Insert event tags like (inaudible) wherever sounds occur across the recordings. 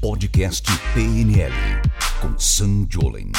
Podcast PNL com Sam Jolen.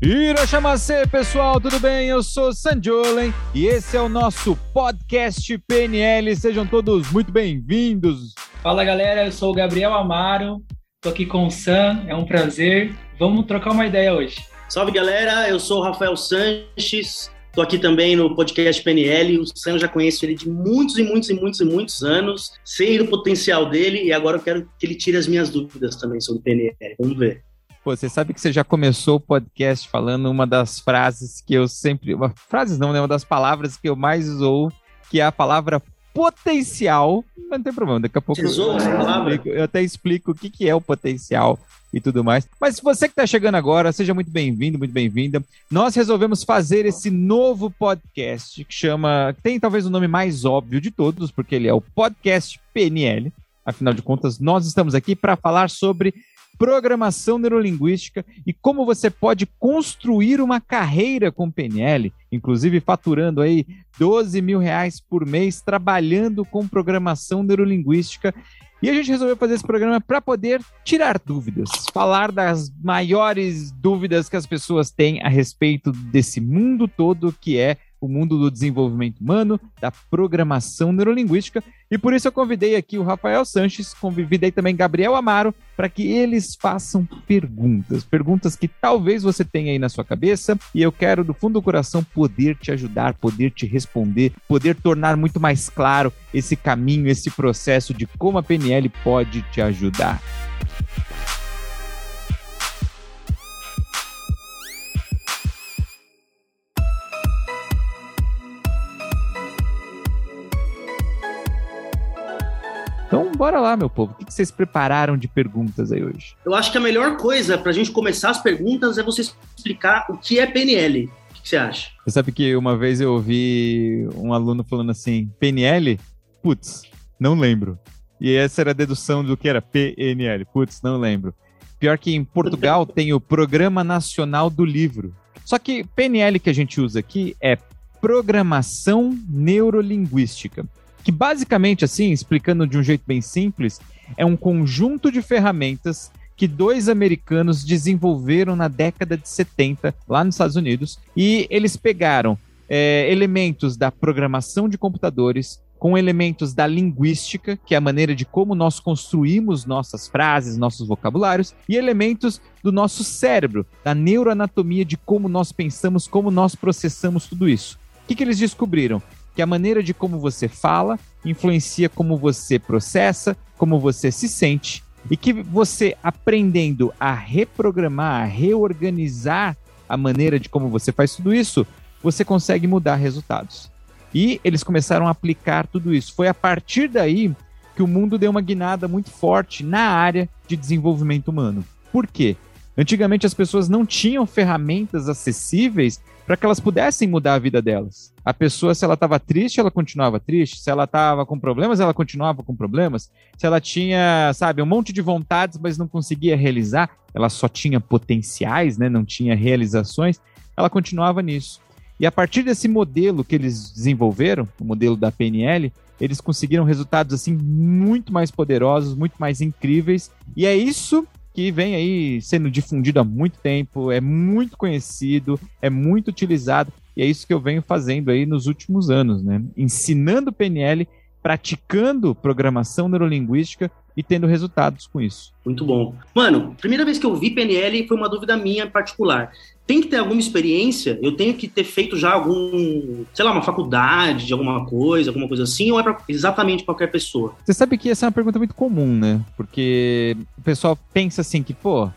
Irachamacê, pessoal, tudo bem? Eu sou Sanjolen e esse é o nosso podcast PNL. Sejam todos muito bem-vindos. Fala galera, eu sou o Gabriel Amaro, tô aqui com o Sam, é um prazer. Vamos trocar uma ideia hoje. Salve galera, eu sou o Rafael Sanches, Estou aqui também no podcast PNL. O Sam já conheço ele de muitos e muitos e muitos e muitos anos. Sei do potencial dele e agora eu quero que ele tire as minhas dúvidas também sobre PNL. Vamos ver. Pô, você sabe que você já começou o podcast falando uma das frases que eu sempre. Uma, frases não, né? Uma das palavras que eu mais usou, que é a palavra potencial. Mas não tem problema, daqui a pouco. Você usou essa palavra? Eu até explico o que, que é o potencial e tudo mais. Mas se você que está chegando agora, seja muito bem-vindo, muito bem-vinda. Nós resolvemos fazer esse novo podcast que chama. Tem talvez o nome mais óbvio de todos, porque ele é o Podcast PNL. Afinal de contas, nós estamos aqui para falar sobre programação neurolinguística e como você pode construir uma carreira com PNL, inclusive faturando aí 12 mil reais por mês trabalhando com programação neurolinguística e a gente resolveu fazer esse programa para poder tirar dúvidas, falar das maiores dúvidas que as pessoas têm a respeito desse mundo todo que é o mundo do desenvolvimento humano, da programação neurolinguística, e por isso eu convidei aqui o Rafael Sanches, convidei também Gabriel Amaro, para que eles façam perguntas, perguntas que talvez você tenha aí na sua cabeça, e eu quero do fundo do coração poder te ajudar, poder te responder, poder tornar muito mais claro esse caminho, esse processo de como a PNL pode te ajudar. Bora lá, meu povo. O que vocês prepararam de perguntas aí hoje? Eu acho que a melhor coisa para a gente começar as perguntas é você explicar o que é PNL. O que você acha? Você sabe que uma vez eu ouvi um aluno falando assim: PNL? Putz, não lembro. E essa era a dedução do que era PNL. Putz, não lembro. Pior que em Portugal (laughs) tem o Programa Nacional do Livro. Só que PNL que a gente usa aqui é Programação Neurolinguística que basicamente, assim, explicando de um jeito bem simples, é um conjunto de ferramentas que dois americanos desenvolveram na década de 70 lá nos Estados Unidos e eles pegaram é, elementos da programação de computadores com elementos da linguística, que é a maneira de como nós construímos nossas frases, nossos vocabulários, e elementos do nosso cérebro, da neuroanatomia de como nós pensamos, como nós processamos tudo isso. O que, que eles descobriram? Que a maneira de como você fala influencia como você processa, como você se sente, e que você aprendendo a reprogramar, a reorganizar a maneira de como você faz tudo isso, você consegue mudar resultados. E eles começaram a aplicar tudo isso. Foi a partir daí que o mundo deu uma guinada muito forte na área de desenvolvimento humano. Por quê? Antigamente as pessoas não tinham ferramentas acessíveis para que elas pudessem mudar a vida delas. A pessoa, se ela estava triste, ela continuava triste. Se ela estava com problemas, ela continuava com problemas. Se ela tinha, sabe, um monte de vontades, mas não conseguia realizar, ela só tinha potenciais, né? Não tinha realizações, ela continuava nisso. E a partir desse modelo que eles desenvolveram, o modelo da PNL, eles conseguiram resultados assim muito mais poderosos, muito mais incríveis. E é isso que vem aí sendo difundido há muito tempo, é muito conhecido, é muito utilizado, e é isso que eu venho fazendo aí nos últimos anos, né? Ensinando PNL, praticando programação neurolinguística e tendo resultados com isso. Muito bom. Mano, primeira vez que eu vi PNL foi uma dúvida minha em particular tem que ter alguma experiência, eu tenho que ter feito já algum, sei lá, uma faculdade de alguma coisa, alguma coisa assim, ou é para exatamente qualquer pessoa? Você sabe que essa é uma pergunta muito comum, né? Porque o pessoal pensa assim que, pô,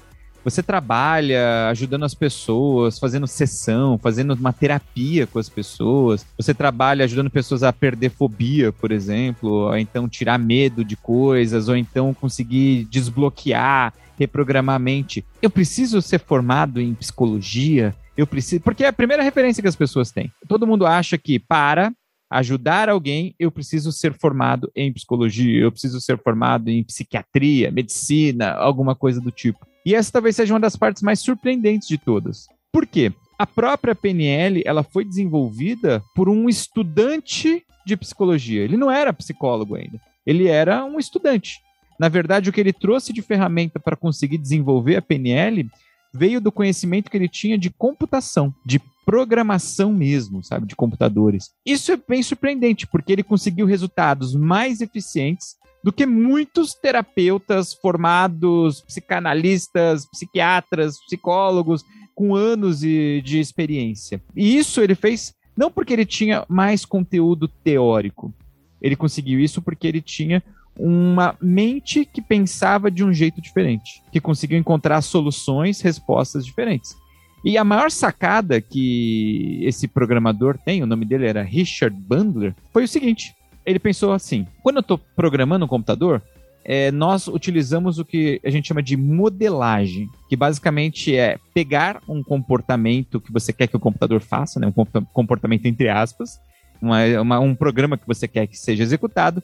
você trabalha ajudando as pessoas, fazendo sessão, fazendo uma terapia com as pessoas. Você trabalha ajudando pessoas a perder fobia, por exemplo, ou então tirar medo de coisas, ou então conseguir desbloquear reprogramar a mente. Eu preciso ser formado em psicologia? Eu preciso. Porque é a primeira referência que as pessoas têm. Todo mundo acha que para ajudar alguém, eu preciso ser formado em psicologia, eu preciso ser formado em psiquiatria, medicina, alguma coisa do tipo. E essa talvez seja uma das partes mais surpreendentes de todas. Por quê? A própria PNL, ela foi desenvolvida por um estudante de psicologia. Ele não era psicólogo ainda. Ele era um estudante. Na verdade, o que ele trouxe de ferramenta para conseguir desenvolver a PNL veio do conhecimento que ele tinha de computação, de programação mesmo, sabe, de computadores. Isso é bem surpreendente, porque ele conseguiu resultados mais eficientes do que muitos terapeutas formados, psicanalistas, psiquiatras, psicólogos com anos de, de experiência. E isso ele fez não porque ele tinha mais conteúdo teórico. Ele conseguiu isso porque ele tinha uma mente que pensava de um jeito diferente, que conseguiu encontrar soluções, respostas diferentes. E a maior sacada que esse programador tem, o nome dele era Richard Bandler, foi o seguinte: ele pensou assim: quando eu estou programando um computador, é, nós utilizamos o que a gente chama de modelagem, que basicamente é pegar um comportamento que você quer que o computador faça, né, um comportamento entre aspas, uma, uma, um programa que você quer que seja executado,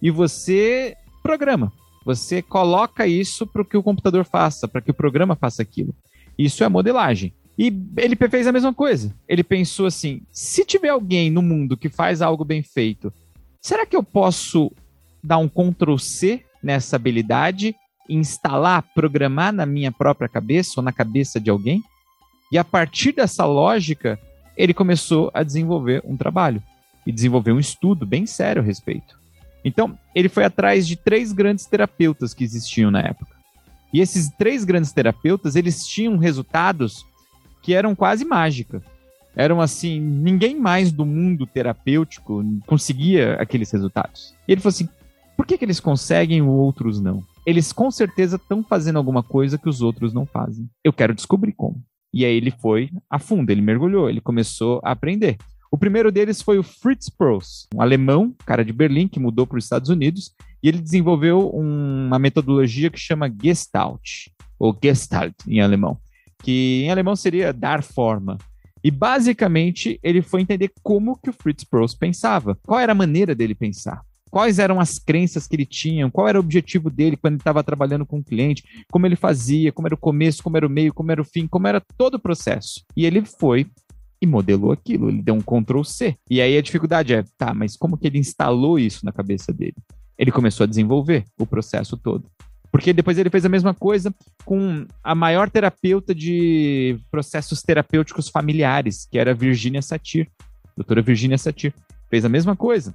e você programa. Você coloca isso para que o computador faça, para que o programa faça aquilo. Isso é modelagem. E ele fez a mesma coisa. Ele pensou assim: se tiver alguém no mundo que faz algo bem feito Será que eu posso dar um Ctrl C nessa habilidade, instalar, programar na minha própria cabeça ou na cabeça de alguém? E a partir dessa lógica, ele começou a desenvolver um trabalho e desenvolver um estudo bem sério a respeito. Então, ele foi atrás de três grandes terapeutas que existiam na época. E esses três grandes terapeutas, eles tinham resultados que eram quase mágica eram assim, ninguém mais do mundo terapêutico conseguia aqueles resultados. E ele falou assim: por que, que eles conseguem e outros não? Eles com certeza estão fazendo alguma coisa que os outros não fazem. Eu quero descobrir como. E aí ele foi a fundo, ele mergulhou, ele começou a aprender. O primeiro deles foi o Fritz Perls, um alemão, cara de Berlim, que mudou para os Estados Unidos, e ele desenvolveu uma metodologia que chama Gestalt, ou Gestalt em alemão, que em alemão seria dar forma. E basicamente ele foi entender como que o Fritz Perls pensava, qual era a maneira dele pensar. Quais eram as crenças que ele tinha, qual era o objetivo dele quando ele estava trabalhando com o cliente, como ele fazia, como era o começo, como era o meio, como era o fim, como era todo o processo. E ele foi e modelou aquilo, ele deu um Ctrl C. E aí a dificuldade é, tá, mas como que ele instalou isso na cabeça dele? Ele começou a desenvolver o processo todo. Porque depois ele fez a mesma coisa com a maior terapeuta de processos terapêuticos familiares, que era Virginia Satir, doutora Virginia Satir. Fez a mesma coisa.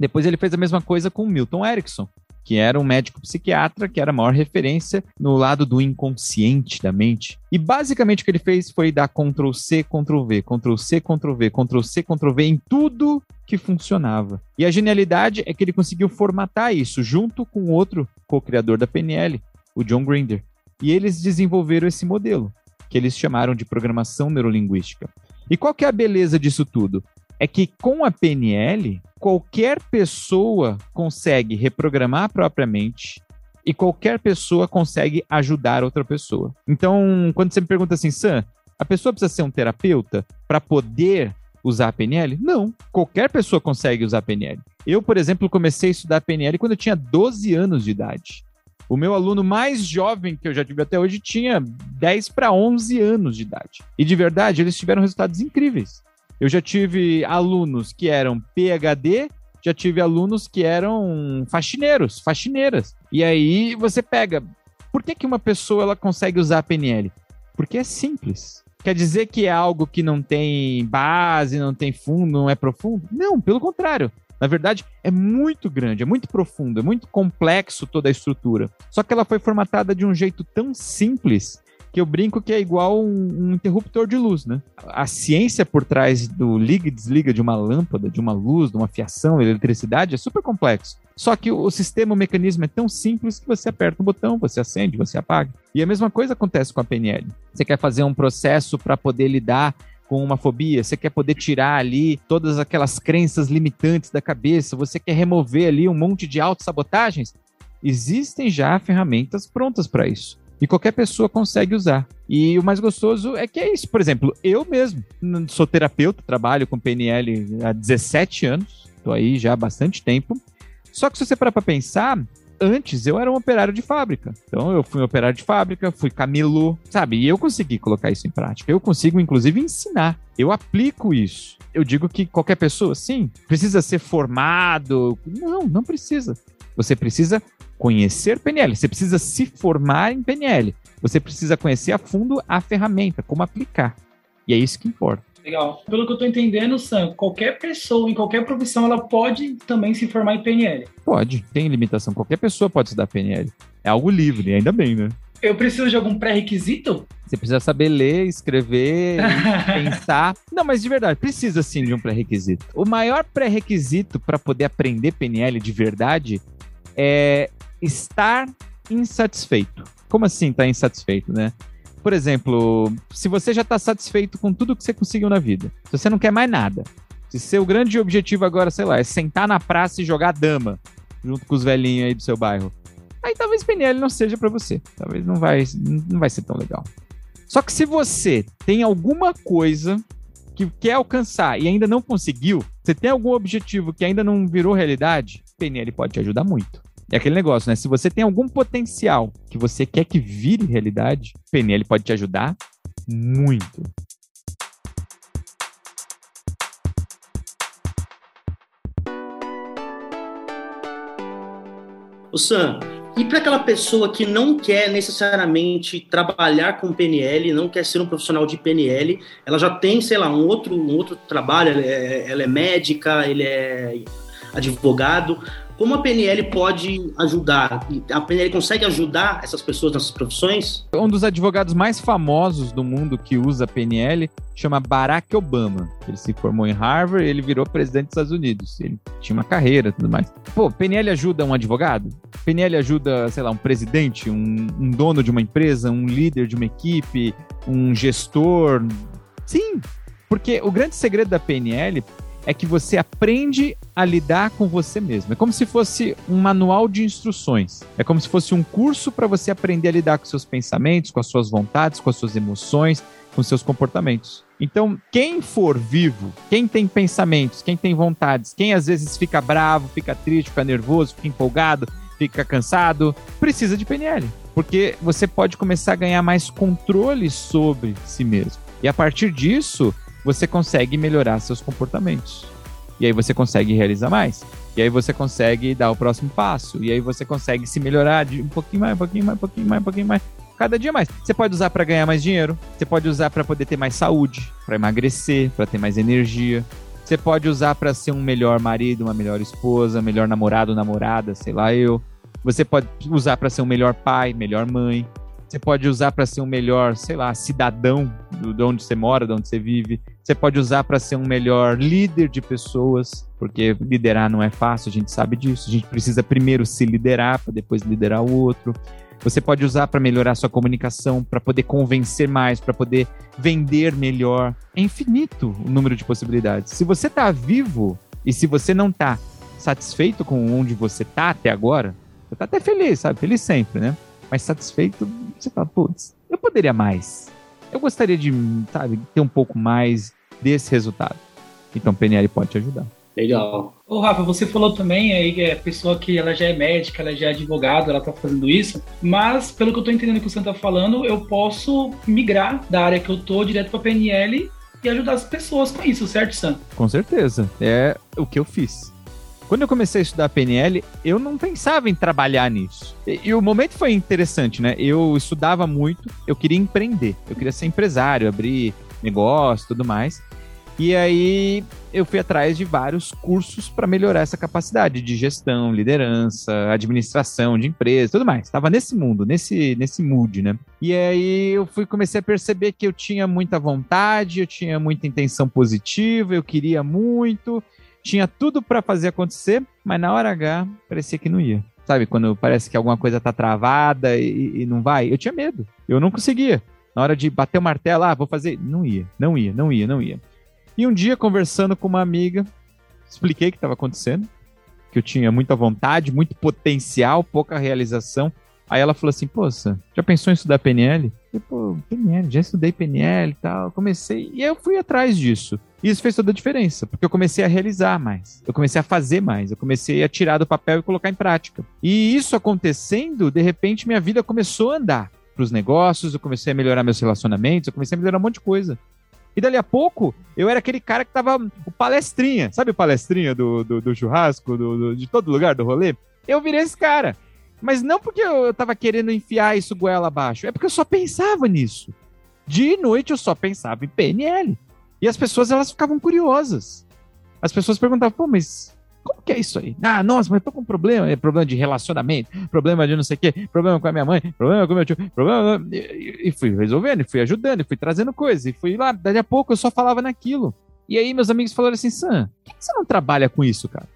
Depois ele fez a mesma coisa com Milton Erickson, que era um médico psiquiatra que era a maior referência no lado do inconsciente da mente. E basicamente o que ele fez foi dar Ctrl C, Ctrl V, Ctrl C, Ctrl V, Ctrl C, Ctrl V em tudo que funcionava. E a genialidade é que ele conseguiu formatar isso junto com outro co-criador da PNL, o John Grinder. E eles desenvolveram esse modelo, que eles chamaram de programação neurolinguística. E qual que é a beleza disso tudo? É que com a PNL, qualquer pessoa consegue reprogramar propriamente e qualquer pessoa consegue ajudar outra pessoa. Então, quando você me pergunta assim, Sam, a pessoa precisa ser um terapeuta para poder usar a PNL? Não, qualquer pessoa consegue usar a PNL. Eu, por exemplo, comecei a estudar a PNL quando eu tinha 12 anos de idade. O meu aluno mais jovem que eu já tive até hoje tinha 10 para 11 anos de idade. E de verdade, eles tiveram resultados incríveis. Eu já tive alunos que eram PhD, já tive alunos que eram faxineiros, faxineiras. E aí você pega, por que, que uma pessoa ela consegue usar a PNL? Porque é simples. Quer dizer que é algo que não tem base, não tem fundo, não é profundo? Não, pelo contrário. Na verdade, é muito grande, é muito profundo, é muito complexo toda a estrutura. Só que ela foi formatada de um jeito tão simples que eu brinco que é igual um, um, interruptor de luz, né? A ciência por trás do liga e desliga de uma lâmpada, de uma luz, de uma fiação, de eletricidade é super complexo. Só que o, sistema, o mecanismo é tão simples que você aperta um botão, você acende, você apaga. E a mesma coisa acontece com a PNL. Você quer fazer um processo para poder lidar com uma fobia, você quer poder tirar ali todas aquelas crenças limitantes da cabeça, você quer remover ali um monte de autossabotagens, existem já ferramentas prontas para isso e qualquer pessoa consegue usar. E o mais gostoso é que é isso. Por exemplo, eu mesmo sou terapeuta, trabalho com PNL há 17 anos, estou aí já há bastante tempo. Só que se você parar para pensar, antes eu era um operário de fábrica. Então eu fui um operário de fábrica, fui camelô, sabe? E eu consegui colocar isso em prática. Eu consigo, inclusive, ensinar. Eu aplico isso. Eu digo que qualquer pessoa, sim, precisa ser formado. Não, não precisa. Você precisa conhecer PNL. Você precisa se formar em PNL. Você precisa conhecer a fundo a ferramenta, como aplicar. E é isso que importa. Legal. Pelo que eu estou entendendo, Sam, qualquer pessoa, em qualquer profissão, ela pode também se formar em PNL. Pode, tem limitação. Qualquer pessoa pode estudar PNL. É algo livre, ainda bem, né? Eu preciso de algum pré-requisito? Você precisa saber ler, escrever, (laughs) pensar. Não, mas de verdade, precisa sim de um pré-requisito. O maior pré-requisito para poder aprender PNL de verdade é estar insatisfeito. Como assim estar tá insatisfeito, né? Por exemplo, se você já está satisfeito com tudo que você conseguiu na vida, se você não quer mais nada, se seu grande objetivo agora, sei lá, é sentar na praça e jogar dama junto com os velhinhos aí do seu bairro, aí talvez PNL não seja para você. Talvez não vai, não vai ser tão legal. Só que se você tem alguma coisa que quer alcançar e ainda não conseguiu, você tem algum objetivo que ainda não virou realidade, PNL pode te ajudar muito. É aquele negócio, né? Se você tem algum potencial que você quer que vire realidade, PNL pode te ajudar muito. O Sam, e para aquela pessoa que não quer necessariamente trabalhar com PNL, não quer ser um profissional de PNL, ela já tem, sei lá, um outro, um outro trabalho, ela é, ela é médica, ele é advogado, como a PNL pode ajudar? A PNL consegue ajudar essas pessoas nessas profissões? Um dos advogados mais famosos do mundo que usa PNL chama Barack Obama. Ele se formou em Harvard, ele virou presidente dos Estados Unidos. Ele tinha uma carreira e tudo mais. Pô, PNL ajuda um advogado? PNL ajuda, sei lá, um presidente, um, um dono de uma empresa, um líder de uma equipe, um gestor? Sim, porque o grande segredo da PNL é que você aprende a lidar com você mesmo. É como se fosse um manual de instruções. É como se fosse um curso para você aprender a lidar com seus pensamentos, com as suas vontades, com as suas emoções, com seus comportamentos. Então, quem for vivo, quem tem pensamentos, quem tem vontades, quem às vezes fica bravo, fica triste, fica nervoso, fica empolgado, fica cansado, precisa de PNL. Porque você pode começar a ganhar mais controle sobre si mesmo. E a partir disso, você consegue melhorar seus comportamentos. E aí você consegue realizar mais. E aí você consegue dar o próximo passo. E aí você consegue se melhorar de um pouquinho mais, um pouquinho mais, um pouquinho mais, um pouquinho mais. Cada dia mais. Você pode usar para ganhar mais dinheiro. Você pode usar para poder ter mais saúde, para emagrecer, para ter mais energia. Você pode usar para ser um melhor marido, uma melhor esposa, melhor namorado, namorada, sei lá eu. Você pode usar para ser um melhor pai, melhor mãe. Você pode usar para ser um melhor, sei lá, cidadão de onde você mora, de onde você vive. Você pode usar para ser um melhor líder de pessoas, porque liderar não é fácil, a gente sabe disso. A gente precisa primeiro se liderar para depois liderar o outro. Você pode usar para melhorar sua comunicação, para poder convencer mais, para poder vender melhor. É infinito o número de possibilidades. Se você está vivo e se você não está satisfeito com onde você está até agora, você está até feliz, sabe? Feliz sempre, né? Mas satisfeito, você fala, putz, eu poderia mais. Eu gostaria de, sabe, ter um pouco mais desse resultado. Então, PNL pode te ajudar. Legal. Ô, Rafa, você falou também aí que a pessoa que ela já é médica, ela já é advogada, ela tá fazendo isso, mas pelo que eu tô entendendo que você tá falando, eu posso migrar da área que eu tô direto para PNL e ajudar as pessoas com isso, certo, Sam? Com certeza. É o que eu fiz. Quando eu comecei a estudar PNL, eu não pensava em trabalhar nisso. E, e, o momento foi interessante, né? Eu estudava muito, eu queria empreender, eu queria ser empresário, abrir negócio, tudo mais. E aí eu fui atrás de vários cursos para melhorar essa capacidade de gestão, liderança, administração de empresa, tudo mais. Estava nesse mundo, nesse nesse mood, né? E aí eu fui comecei a perceber que eu tinha muita vontade, eu tinha muita intenção positiva, eu queria muito, tinha tudo para fazer acontecer, mas na hora H parecia que não ia. Sabe, quando parece que alguma coisa tá travada e, e não vai? Eu tinha medo. Eu não conseguia. Na hora de bater o martelo, ah, vou fazer. Não ia, não ia, não ia, não ia. E um dia, conversando com uma amiga, expliquei o que estava acontecendo, que eu tinha muita vontade, muito potencial, pouca realização. Aí ela falou assim: Poxa, já pensou em estudar PNL? Eu, pô, PNL, já estudei PNL e tal. Comecei. E eu fui atrás disso. E isso fez toda a diferença, porque eu comecei a realizar mais, eu comecei a fazer mais, eu comecei a tirar do papel e colocar em prática. E isso acontecendo, de repente minha vida começou a andar para os negócios, eu comecei a melhorar meus relacionamentos, eu comecei a melhorar um monte de coisa. E dali a pouco, eu era aquele cara que tava o palestrinha, sabe o palestrinha do, do, do churrasco, do, do, de todo lugar do rolê? Eu virei esse cara. Mas não porque eu tava querendo enfiar isso goela abaixo, é porque eu só pensava nisso. De noite eu só pensava em PNL. E as pessoas elas ficavam curiosas. As pessoas perguntavam, pô, mas como que é isso aí? Ah, nossa, mas eu tô com problema. É problema de relacionamento, problema de não sei o quê, problema com a minha mãe, problema com meu tio, problema. E, e fui resolvendo, e fui ajudando, e fui trazendo coisas, e fui lá. Daí a pouco eu só falava naquilo. E aí meus amigos falaram assim: Sam, por que você não trabalha com isso, cara?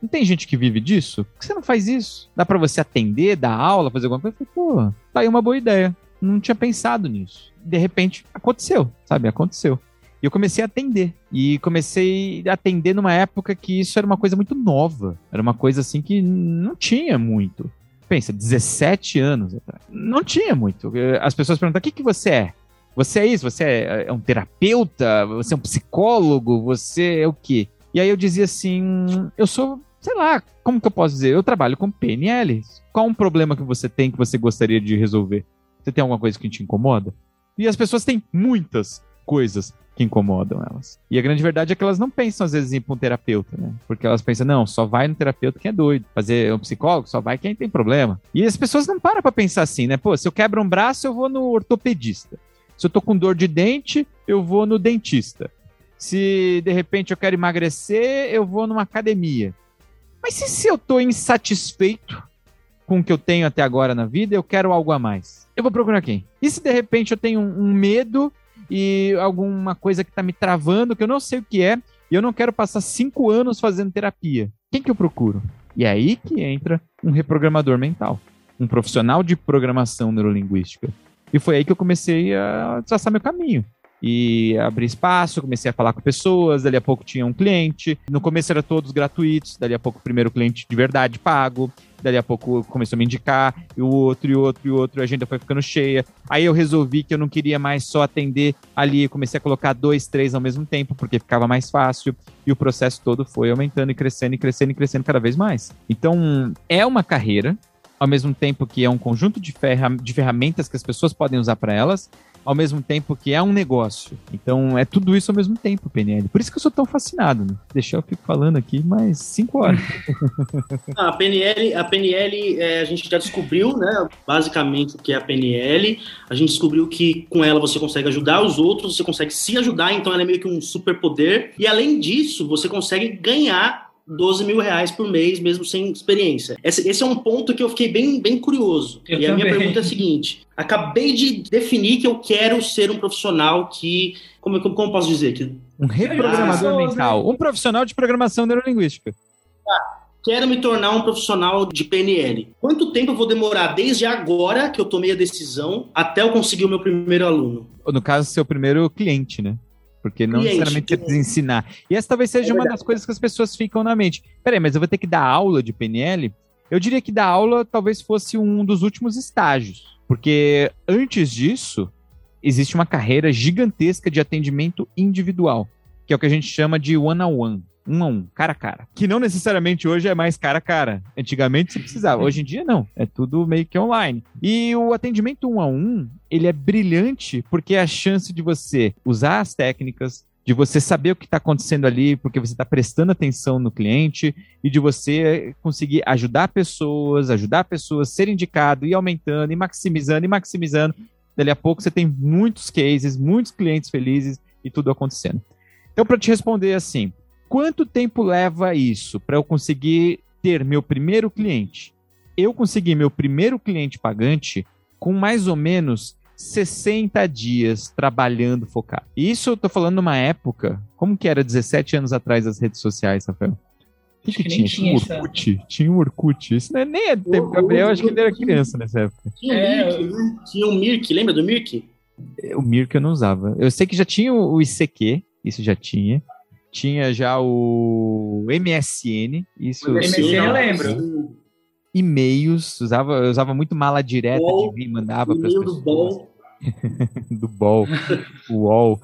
Não tem gente que vive disso? Por que você não faz isso? Dá para você atender, dar aula, fazer alguma coisa? Eu falei, pô, tá aí uma boa ideia. Não tinha pensado nisso. De repente, aconteceu, sabe? Aconteceu. E eu comecei a atender. E comecei a atender numa época que isso era uma coisa muito nova. Era uma coisa assim que não tinha muito. Pensa, 17 anos atrás. Não tinha muito. As pessoas perguntam: o que, que você é? Você é isso? Você é, é um terapeuta? Você é um psicólogo? Você é o quê? E aí eu dizia assim: eu sou, sei lá, como que eu posso dizer? Eu trabalho com PNL. Qual um problema que você tem que você gostaria de resolver? Você tem alguma coisa que te incomoda? E as pessoas têm muitas coisas que incomodam elas. E a grande verdade é que elas não pensam, às vezes, em ir para um terapeuta, né? Porque elas pensam, não, só vai no terapeuta quem é doido. Fazer um psicólogo, só vai quem tem problema. E as pessoas não param para pensar assim, né? Pô, se eu quebro um braço, eu vou no ortopedista. Se eu tô com dor de dente, eu vou no dentista. Se de repente eu quero emagrecer, eu vou numa academia. Mas se, se eu tô insatisfeito com o que eu tenho até agora na vida, eu quero algo a mais. Eu vou procurar quem? E se de repente eu tenho um, um medo e alguma coisa que está me travando, que eu não sei o que é, e eu não quero passar cinco anos fazendo terapia. Quem que eu procuro? E é aí que entra um reprogramador mental, um profissional de programação neurolinguística. E foi aí que eu comecei a traçar meu caminho e abri espaço, comecei a falar com pessoas, dali a pouco tinha um cliente. No começo era todos gratuitos, dali a pouco o primeiro cliente de verdade pago, dali a pouco começou a me indicar, e o outro, e o outro, e o outro, a agenda foi ficando cheia. Aí eu resolvi que eu não queria mais só atender ali, comecei a colocar dois, três ao mesmo tempo, porque ficava mais fácil, e o processo todo foi aumentando e crescendo e crescendo e crescendo cada vez mais. Então, é uma carreira, ao mesmo tempo que é um conjunto de, de ferramentas que as pessoas podem usar para elas, ao mesmo tempo que é um negócio. Então é tudo isso ao mesmo tempo, PNL. Por isso que eu sou tão fascinado. Né? Deixar eu fico falando aqui mais cinco horas. (laughs) Ah, a PNL, a PNL é, a gente já descobriu, né? Basicamente o que é a PNL. A gente descobriu que com ela você consegue ajudar os outros, você consegue se ajudar, então ela é meio que um superpoder. E além disso, você consegue ganhar 12 mil reais por mês, mesmo sem experiência. Esse, esse é um ponto que eu fiquei bem, bem curioso. Eu e também. a minha pergunta é a seguinte: acabei de definir que eu quero ser um profissional que. Como, como, como posso dizer? Que, um reprogramador ah, mental. Um profissional de programação neurolinguística. Ah, quero me tornar um profissional de PNL. Quanto tempo eu vou demorar desde agora que eu tomei a decisão até eu conseguir o meu primeiro aluno? No caso, seu primeiro cliente, né? Porque não Cliente, necessariamente você precisa ensinar. E essa talvez seja é uma das coisas que as pessoas ficam na mente. Peraí, mas eu vou ter que dar aula de PNL? Eu diria que dar aula talvez fosse um dos últimos estágios. Porque antes disso, existe uma carreira gigantesca de atendimento individual, que é o que a gente chama de one-on-one. -on -one um a um, cara a cara. Que não necessariamente hoje é mais cara a cara. Antigamente você precisava, hoje em dia não. É tudo meio que online. E o atendimento um a um, ele é brilhante porque é a chance de você usar as técnicas, de você saber o que está acontecendo ali, porque você está prestando atenção no cliente e de você conseguir ajudar pessoas, ajudar pessoas ser indicado e aumentando e maximizando e maximizando. Dali a pouco você tem muitos cases, muitos clientes felizes e tudo acontecendo. Então, para te responder assim, Quanto tempo leva isso para eu conseguir ter meu primeiro cliente? Eu consegui meu primeiro cliente pagante com mais ou menos 60 dias trabalhando focado. Isso eu tô falando numa época, como que era 17 anos atrás as redes sociais, Rafael? O que, que tinha? Tinha um Orkut? Essa... Tinha um Orkut. Isso não é, nem é tempo, Gabriel, acho que ele era criança nessa época. Tinha, é, né? tinha o Mirk, lembra do Mirk? O Mirk eu não usava. Eu sei que já tinha o ICQ, isso já tinha tinha já o MSN. Isso, o MSN eu lembro. E-mails, usava, usava muito mala direta Ball, de vir, mandava para as pessoas. Ball. (laughs) do Ball, UOL.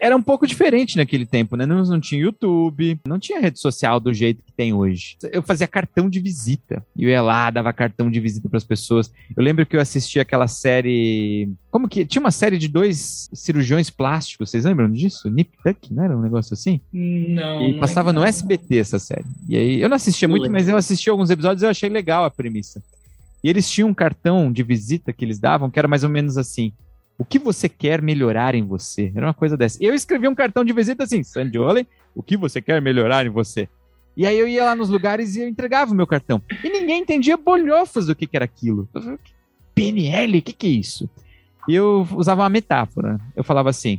Era um pouco diferente naquele tempo, né? Não, não tinha YouTube, não tinha rede social do jeito que tem hoje. Eu fazia cartão de visita. Eu ia lá, dava cartão de visita para as pessoas. Eu lembro que eu assisti aquela série. Como que. Tinha uma série de dois cirurgiões plásticos, vocês lembram disso? Nip Tuck, não era um negócio assim? Não. E passava no SBT essa série. E aí, eu não assistia muito, mas eu assisti alguns episódios e eu achei legal a premissa. E eles tinham um cartão de visita que eles davam que era mais ou menos assim: o que você quer melhorar em você? Era uma coisa dessa. Eu escrevi um cartão de visita assim, Sandiole, o que você quer melhorar em você? E aí eu ia lá nos lugares e eu entregava o meu cartão. E ninguém entendia bolhofas do que, que era aquilo. Falei, PNL, o que, que é isso? E eu usava uma metáfora. Eu falava assim: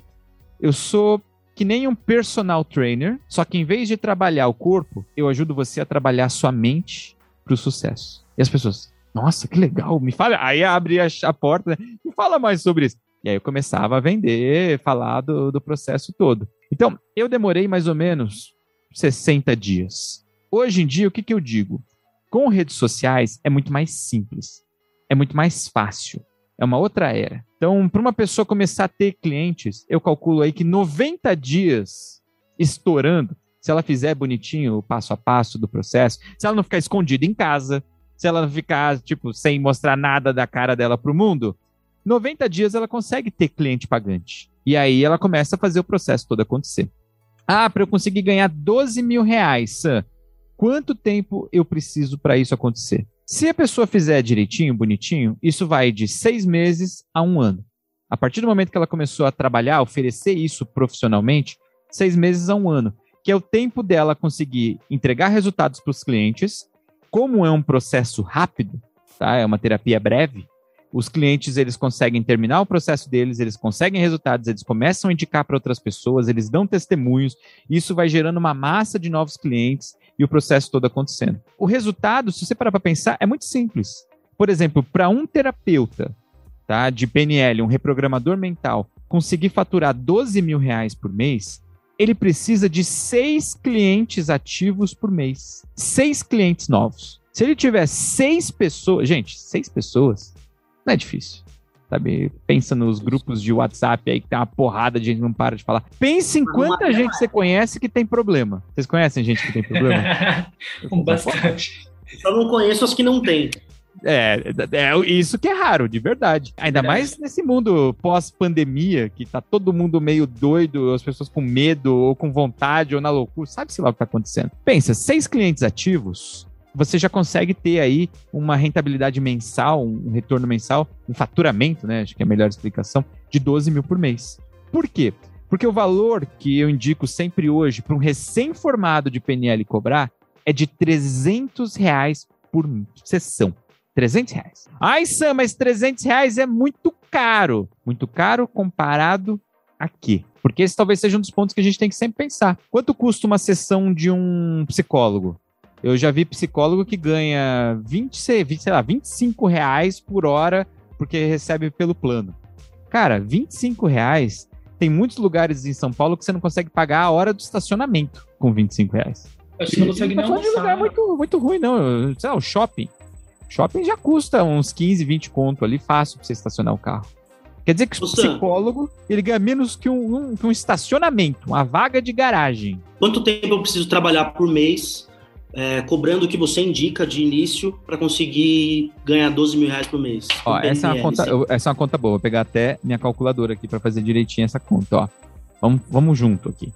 eu sou que nem um personal trainer, só que em vez de trabalhar o corpo, eu ajudo você a trabalhar sua mente para o sucesso. E as pessoas, nossa, que legal, me fala. Aí abre a, a porta, né? me fala mais sobre isso. E aí eu começava a vender, falar do, do processo todo. Então, eu demorei mais ou menos 60 dias. Hoje em dia, o que, que eu digo? Com redes sociais é muito mais simples, é muito mais fácil, é uma outra era. Então, para uma pessoa começar a ter clientes, eu calculo aí que 90 dias estourando, se ela fizer bonitinho o passo a passo do processo, se ela não ficar escondida em casa, se ela ficar, tipo, sem mostrar nada da cara dela para o mundo, 90 dias ela consegue ter cliente pagante. E aí ela começa a fazer o processo todo acontecer. Ah, para eu conseguir ganhar 12 mil reais, quanto tempo eu preciso para isso acontecer? Se a pessoa fizer direitinho, bonitinho, isso vai de seis meses a um ano. A partir do momento que ela começou a trabalhar, oferecer isso profissionalmente, seis meses a um ano, que é o tempo dela conseguir entregar resultados para os clientes. Como é um processo rápido, tá? É uma terapia breve. Os clientes eles conseguem terminar o processo deles, eles conseguem resultados, eles começam a indicar para outras pessoas, eles dão testemunhos. Isso vai gerando uma massa de novos clientes e o processo todo acontecendo. O resultado, se você parar para pensar, é muito simples. Por exemplo, para um terapeuta tá, de PNL, um reprogramador mental, conseguir faturar 12 mil reais por mês, ele precisa de seis clientes ativos por mês. Seis clientes novos. Se ele tiver seis pessoas. Gente, seis pessoas não é difícil sabe? Pensa nos grupos de WhatsApp aí que tem uma porrada de gente que não para de falar. Pense em quanta gente você conhece que tem problema. Vocês conhecem gente que tem problema? (laughs) Bastante. Só não conheço as que não tem. É, é, isso que é raro, de verdade. Ainda verdade. mais nesse mundo pós-pandemia, que tá todo mundo meio doido, as pessoas com medo, ou com vontade, ou na loucura. Sabe-se lá o que tá acontecendo. Pensa, seis clientes ativos você já consegue ter aí uma rentabilidade mensal, um retorno mensal, um faturamento, né? Acho que é a melhor explicação, de 12 mil por mês. Por quê? Porque o valor que eu indico sempre hoje para um recém-formado de PNL cobrar é de 300 reais por sessão. 300 reais. Ai, Sam, mas 300 reais é muito caro. Muito caro comparado a quê? Porque esse talvez seja um dos pontos que a gente tem que sempre pensar. Quanto custa uma sessão de um psicólogo? Eu já vi psicólogo que ganha 20, sei lá, 25 reais por hora porque recebe pelo plano. Cara, 25 reais tem muitos lugares em São Paulo que você não consegue pagar a hora do estacionamento com 25 reais. Acho que não consegue nem almoçar. lugar muito, muito ruim, não. Sei lá, o shopping. Shopping já custa uns 15, 20 conto ali, fácil pra você estacionar o carro. Quer dizer que o psicólogo, ele ganha menos que um, um, que um estacionamento, uma vaga de garagem. Quanto tempo eu preciso trabalhar por mês é, cobrando o que você indica de início para conseguir ganhar 12 mil reais por mês. Ó, essa, é uma conta, essa é uma conta boa. Vou pegar até minha calculadora aqui para fazer direitinho essa conta. Ó. Vamos, vamos junto aqui.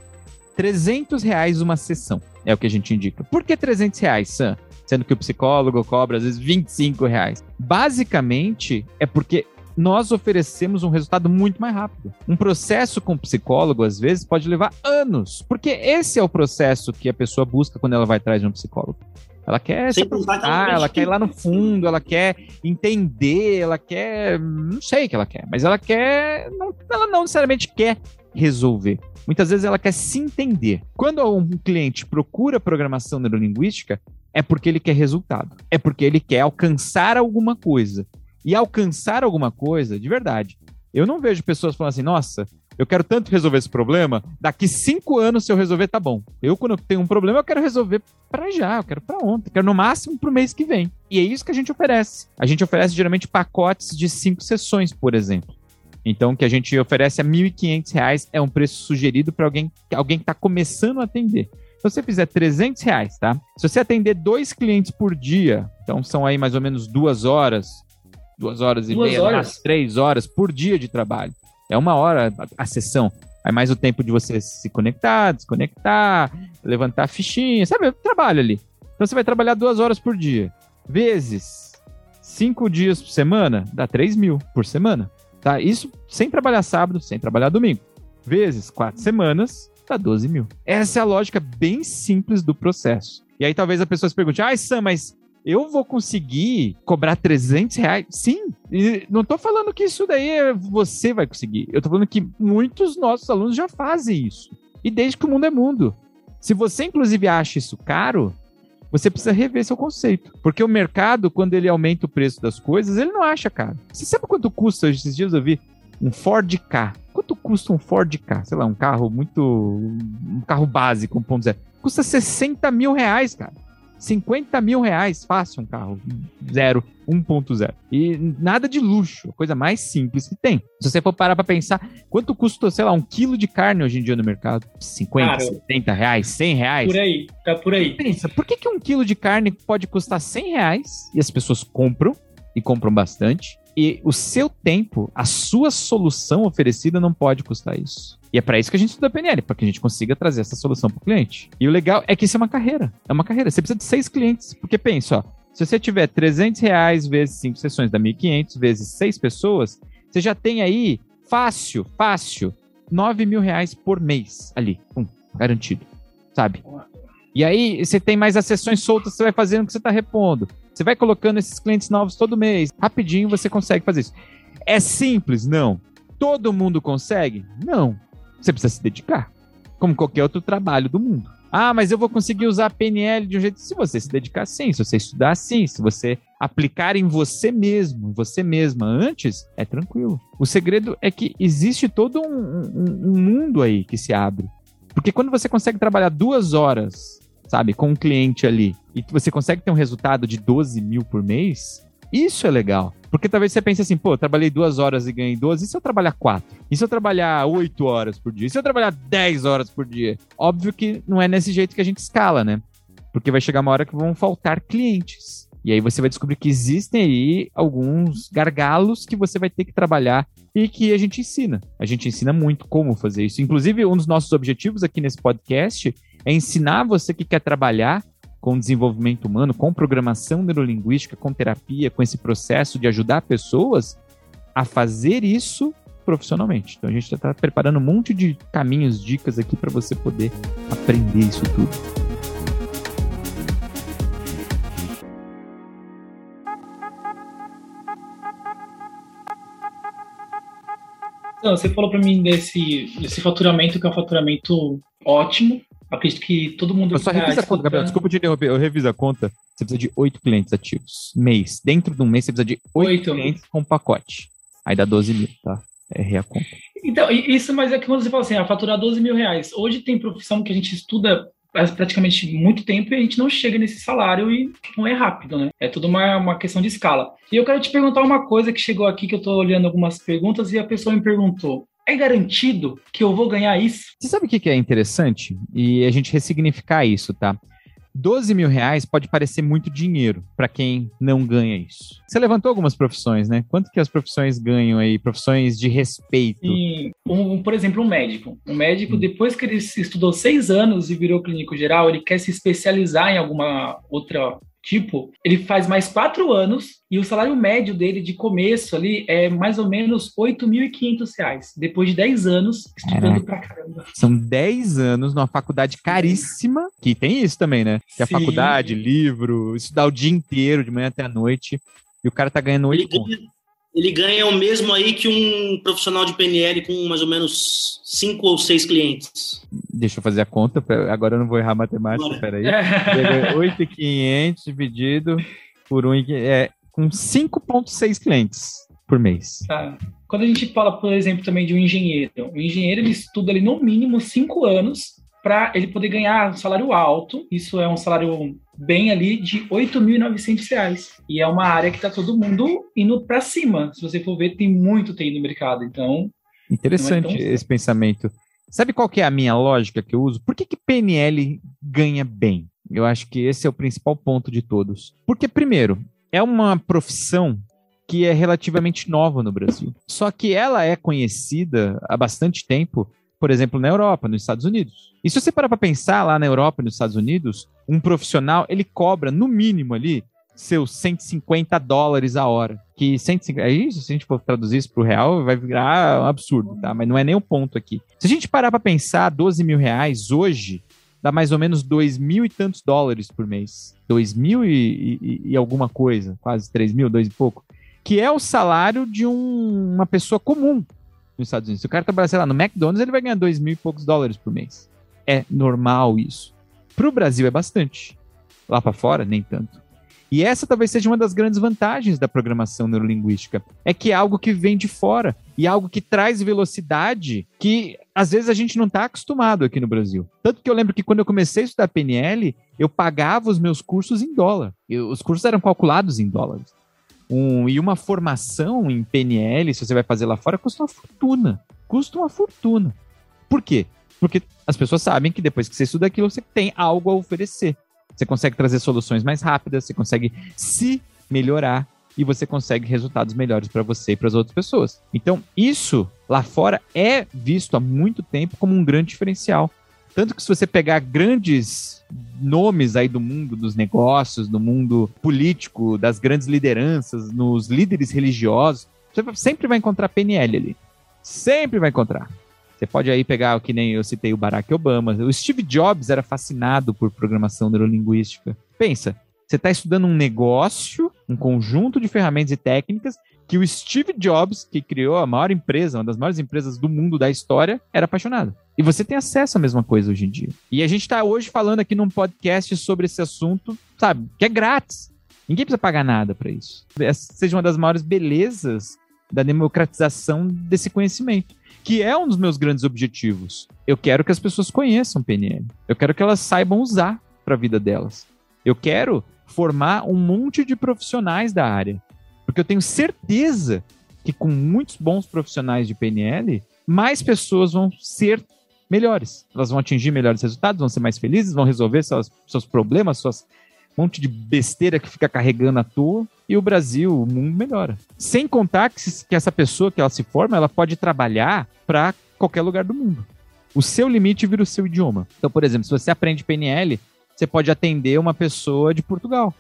300 reais uma sessão é o que a gente indica. Por que 300 reais, Sam? Sendo que o psicólogo cobra às vezes 25 reais. Basicamente é porque nós oferecemos um resultado muito mais rápido. Um processo com psicólogo, às vezes, pode levar anos, porque esse é o processo que a pessoa busca quando ela vai atrás de um psicólogo. Ela quer se aprofundar, ela quer ir lá no fundo, ela quer entender, ela quer. Não sei o que ela quer, mas ela quer. Não, ela não necessariamente quer resolver. Muitas vezes ela quer se entender. Quando um cliente procura programação neurolinguística, é porque ele quer resultado. É porque ele quer alcançar alguma coisa e alcançar alguma coisa de verdade. Eu não vejo pessoas falando assim, nossa, eu quero tanto resolver esse problema, daqui cinco anos, se eu resolver, tá bom. Eu, quando eu tenho um problema, eu quero resolver para já, eu quero para ontem, eu quero no máximo pro mês que vem. E é isso que a gente oferece. A gente oferece geralmente pacotes de cinco sessões, por exemplo. Então, o que a gente oferece é R$ 1.500 é um preço sugerido para alguém, alguém que está começando a atender. Se você fizer 300 reais, tá? Se você atender dois clientes por dia, então são aí mais ou menos duas horas, duas horas e duas meia, horas. três horas por dia de trabalho. É uma hora a, a sessão. Aí mais o tempo de você se conectar, desconectar, levantar a fichinha, sabe? É trabalho ali. Então você vai trabalhar duas horas por dia. Vezes cinco dias por semana, dá 3 mil por semana. Tá? Isso sem trabalhar sábado, sem trabalhar domingo. Vezes quatro semanas, dá 12 mil. Essa é a lógica bem simples do processo. E aí talvez a pessoa se pergunte, ah, Sam, mas eu vou conseguir cobrar 300 reais? Sim. E não tô falando que isso daí é você vai conseguir. Eu tô falando que muitos nossos alunos já fazem isso. E desde que o mundo é mundo. Se você, inclusive, acha isso caro, você precisa rever seu conceito. Porque o mercado, quando ele aumenta o preço das coisas, ele não acha caro. Você sabe quanto custa? Esses dias eu vi um Ford K. Quanto custa um Ford K? Sei lá, um carro muito. Um carro básico, 1.0. Custa 60 mil reais, cara. 50 mil reais, fácil um carro zero, 1.0. E nada de luxo, coisa mais simples que tem. Se você for parar pra pensar, quanto custa, sei lá, um quilo de carne hoje em dia no mercado? 50, Cara, 70 reais, 100 reais? Por aí, tá por aí. Pensa, por que, que um quilo de carne pode custar 100 reais e as pessoas compram, e compram bastante, e o seu tempo, a sua solução oferecida não pode custar isso. E é para isso que a gente estuda PNL, para que a gente consiga trazer essa solução para o cliente. E o legal é que isso é uma carreira. É uma carreira. Você precisa de seis clientes. Porque pensa, ó, se você tiver 300 reais vezes cinco sessões da 1.500 vezes seis pessoas, você já tem aí, fácil, fácil, 9 mil reais por mês ali. Pum, garantido. Sabe? E aí você tem mais as sessões soltas que você vai fazendo que você está repondo. Você vai colocando esses clientes novos todo mês. Rapidinho você consegue fazer isso. É simples? Não. Todo mundo consegue? Não. Você precisa se dedicar. Como qualquer outro trabalho do mundo. Ah, mas eu vou conseguir usar a PNL de um jeito. Se você se dedicar sim, se você estudar sim, se você aplicar em você mesmo, você mesma antes, é tranquilo. O segredo é que existe todo um, um, um mundo aí que se abre. Porque quando você consegue trabalhar duas horas sabe, com um cliente ali, e você consegue ter um resultado de 12 mil por mês, isso é legal. Porque talvez você pense assim, pô, eu trabalhei duas horas e ganhei 12, e se eu trabalhar quatro? E se eu trabalhar oito horas por dia? E se eu trabalhar 10 horas por dia? Óbvio que não é nesse jeito que a gente escala, né? Porque vai chegar uma hora que vão faltar clientes. E aí você vai descobrir que existem aí alguns gargalos que você vai ter que trabalhar e que a gente ensina. A gente ensina muito como fazer isso. Inclusive, um dos nossos objetivos aqui nesse podcast é ensinar você que quer trabalhar com desenvolvimento humano, com programação neurolinguística, com terapia, com esse processo de ajudar pessoas a fazer isso profissionalmente. Então a gente está preparando um monte de caminhos, dicas aqui para você poder aprender isso tudo. Então, você falou para mim desse, desse faturamento, que é um faturamento ótimo, acredito que todo mundo. Eu só revisa a conta, Gabriel. Desculpa te interromper. Eu reviso a conta. Você precisa de oito clientes ativos. Mês. Dentro de um mês, você precisa de oito clientes com pacote. Aí dá 12 mil, tá? É a conta. Então, isso, mas é que quando você fala assim, ah, faturar 12 mil reais. Hoje tem profissão que a gente estuda praticamente muito tempo e a gente não chega nesse salário e não é rápido, né? É tudo uma, uma questão de escala. E eu quero te perguntar uma coisa que chegou aqui, que eu tô olhando algumas perguntas e a pessoa me perguntou é garantido que eu vou ganhar isso? Você sabe o que é interessante? E a gente ressignificar isso, tá? 12 mil reais pode parecer muito dinheiro para quem não ganha isso. Você levantou algumas profissões, né? Quanto que as profissões ganham aí? Profissões de respeito. E, um, por exemplo, um médico. Um médico, hum. depois que ele estudou seis anos e virou clínico geral, ele quer se especializar em alguma outra Tipo, ele faz mais quatro anos e o salário médio dele de começo ali é mais ou menos R$ 8.500, depois de 10 anos estudando pra caramba. São 10 anos numa faculdade caríssima, que tem isso também, né? Que é a faculdade, livro, estudar o dia inteiro, de manhã até a noite, e o cara tá ganhando 8 ele, ele ganha o mesmo aí que um profissional de PNL com mais ou menos cinco ou seis clientes. Deixa eu fazer a conta, agora eu não vou errar a matemática, peraí. 8,500 (laughs) dividido por 1, é, com 5,6 clientes por mês. Tá. Quando a gente fala, por exemplo, também de um engenheiro, o engenheiro ele estuda ali no mínimo cinco anos para ele poder ganhar um salário alto. Isso é um salário bem ali de R$ 8.900. E é uma área que está todo mundo indo para cima. Se você for ver, tem muito TI no mercado. Então. Interessante é esse pensamento. Sabe qual que é a minha lógica que eu uso? Por que, que PNL ganha bem? Eu acho que esse é o principal ponto de todos. Porque, primeiro, é uma profissão que é relativamente nova no Brasil. Só que ela é conhecida há bastante tempo por exemplo, na Europa, nos Estados Unidos. E se você parar para pensar lá na Europa e nos Estados Unidos, um profissional, ele cobra no mínimo ali seus 150 dólares a hora. Que 150, aí, se a gente for traduzir isso para o real, vai virar um absurdo, tá? Mas não é nem o ponto aqui. Se a gente parar para pensar, 12 mil reais hoje dá mais ou menos dois mil e tantos dólares por mês. Dois mil e, e, e alguma coisa, quase três mil, dois e pouco. Que é o salário de um, uma pessoa comum nos Estados Unidos. Se o cara trabalhar, sei lá, no McDonald's, ele vai ganhar dois mil e poucos dólares por mês. É normal isso. Para o Brasil é bastante. Lá para fora, nem tanto. E essa talvez seja uma das grandes vantagens da programação neurolinguística. É que é algo que vem de fora e é algo que traz velocidade que às vezes a gente não está acostumado aqui no Brasil. Tanto que eu lembro que quando eu comecei a estudar PNL, eu pagava os meus cursos em dólar. Eu, os cursos eram calculados em dólares. Um, e uma formação em PNL, se você vai fazer lá fora, custa uma fortuna. Custa uma fortuna. Por quê? Porque as pessoas sabem que depois que você estuda aquilo, você tem algo a oferecer. Você consegue trazer soluções mais rápidas, você consegue se melhorar e você consegue resultados melhores para você e para as outras pessoas. Então, isso lá fora é visto há muito tempo como um grande diferencial. Tanto que se você pegar grandes nomes aí do mundo dos negócios, do mundo político, das grandes lideranças, nos líderes religiosos, você sempre vai encontrar PNL ali. Sempre vai encontrar. Você pode aí pegar o que nem eu citei o Barack Obama. O Steve Jobs era fascinado por programação neurolinguística. Pensa, você está estudando um negócio, um conjunto de ferramentas e técnicas que o Steve Jobs, que criou a maior empresa, uma das maiores empresas do mundo da história, era apaixonado. E você tem acesso à mesma coisa hoje em dia. E a gente está hoje falando aqui num podcast sobre esse assunto, sabe, que é grátis. Ninguém precisa pagar nada para isso. Essa seja uma das maiores belezas da democratização desse conhecimento que é um dos meus grandes objetivos. Eu quero que as pessoas conheçam PNL. Eu quero que elas saibam usar para a vida delas. Eu quero formar um monte de profissionais da área. Porque eu tenho certeza que com muitos bons profissionais de PNL, mais pessoas vão ser melhores. Elas vão atingir melhores resultados, vão ser mais felizes, vão resolver seus, seus problemas, suas monte de besteira que fica carregando à toa e o Brasil, o mundo melhora. Sem contar que, que essa pessoa que ela se forma, ela pode trabalhar para qualquer lugar do mundo. O seu limite vira o seu idioma. Então, por exemplo, se você aprende PNL, você pode atender uma pessoa de Portugal.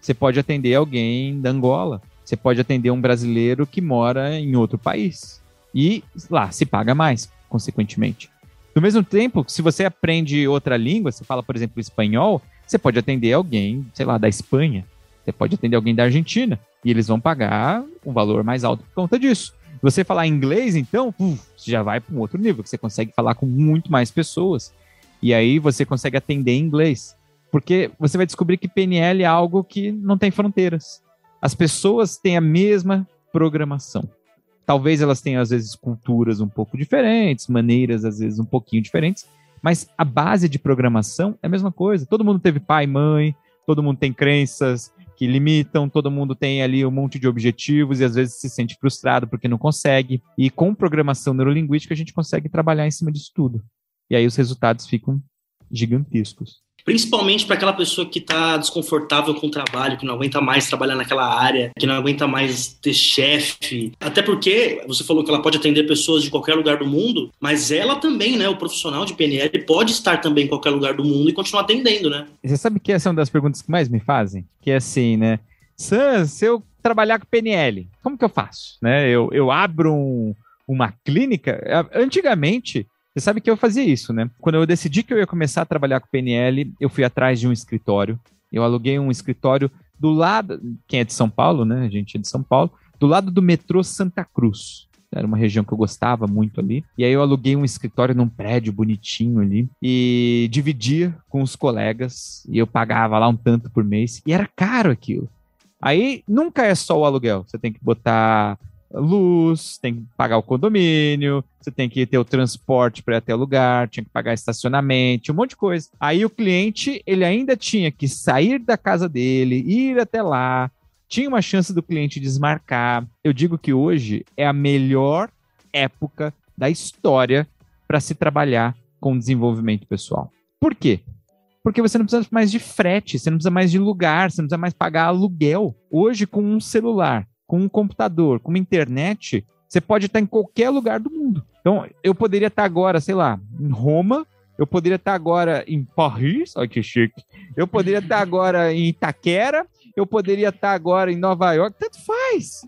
Você pode atender alguém da Angola. Você pode atender um brasileiro que mora em outro país. E lá se paga mais, consequentemente. Do mesmo tempo, se você aprende outra língua, você fala, por exemplo, espanhol, você pode atender alguém, sei lá, da Espanha, você pode atender alguém da Argentina, e eles vão pagar um valor mais alto por conta disso. Você falar inglês, então, uf, você já vai para um outro nível, que você consegue falar com muito mais pessoas. E aí você consegue atender em inglês. Porque você vai descobrir que PNL é algo que não tem fronteiras. As pessoas têm a mesma programação. Talvez elas tenham, às vezes, culturas um pouco diferentes, maneiras, às vezes, um pouquinho diferentes, mas a base de programação é a mesma coisa. Todo mundo teve pai, mãe, todo mundo tem crenças que limitam, todo mundo tem ali um monte de objetivos e às vezes se sente frustrado porque não consegue. E com programação neurolinguística a gente consegue trabalhar em cima disso tudo. E aí os resultados ficam gigantescos. Principalmente para aquela pessoa que está desconfortável com o trabalho, que não aguenta mais trabalhar naquela área, que não aguenta mais ter chefe. Até porque você falou que ela pode atender pessoas de qualquer lugar do mundo, mas ela também, né, o profissional de PNL, pode estar também em qualquer lugar do mundo e continuar atendendo, né? Você sabe que essa é uma das perguntas que mais me fazem? Que é assim, né? Sam, se eu trabalhar com PNL, como que eu faço? Né? Eu, eu abro um, uma clínica. Antigamente, você sabe que eu fazia isso, né? Quando eu decidi que eu ia começar a trabalhar com PNL, eu fui atrás de um escritório. Eu aluguei um escritório do lado, quem é de São Paulo, né? A gente é de São Paulo, do lado do metrô Santa Cruz. Era uma região que eu gostava muito ali. E aí eu aluguei um escritório num prédio bonitinho ali e dividia com os colegas. E eu pagava lá um tanto por mês. E era caro aquilo. Aí nunca é só o aluguel. Você tem que botar luz, tem que pagar o condomínio, você tem que ter o transporte para ir até o lugar, tinha que pagar estacionamento, um monte de coisa. Aí o cliente, ele ainda tinha que sair da casa dele, ir até lá, tinha uma chance do cliente desmarcar. Eu digo que hoje é a melhor época da história para se trabalhar com desenvolvimento pessoal. Por quê? Porque você não precisa mais de frete, você não precisa mais de lugar, você não precisa mais pagar aluguel. Hoje, com um celular, com um computador, com uma internet, você pode estar em qualquer lugar do mundo. Então, eu poderia estar agora, sei lá, em Roma, eu poderia estar agora em Paris, olha que chique. Eu poderia estar agora em Itaquera, eu poderia estar agora em Nova York. Tanto faz.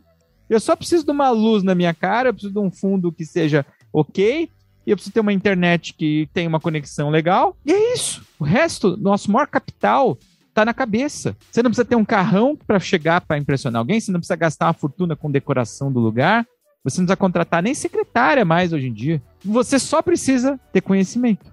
Eu só preciso de uma luz na minha cara, eu preciso de um fundo que seja ok, e eu preciso ter uma internet que tenha uma conexão legal. E é isso. O resto, nosso maior capital tá na cabeça. Você não precisa ter um carrão para chegar para impressionar alguém, você não precisa gastar uma fortuna com decoração do lugar, você não precisa contratar nem secretária mais hoje em dia. Você só precisa ter conhecimento.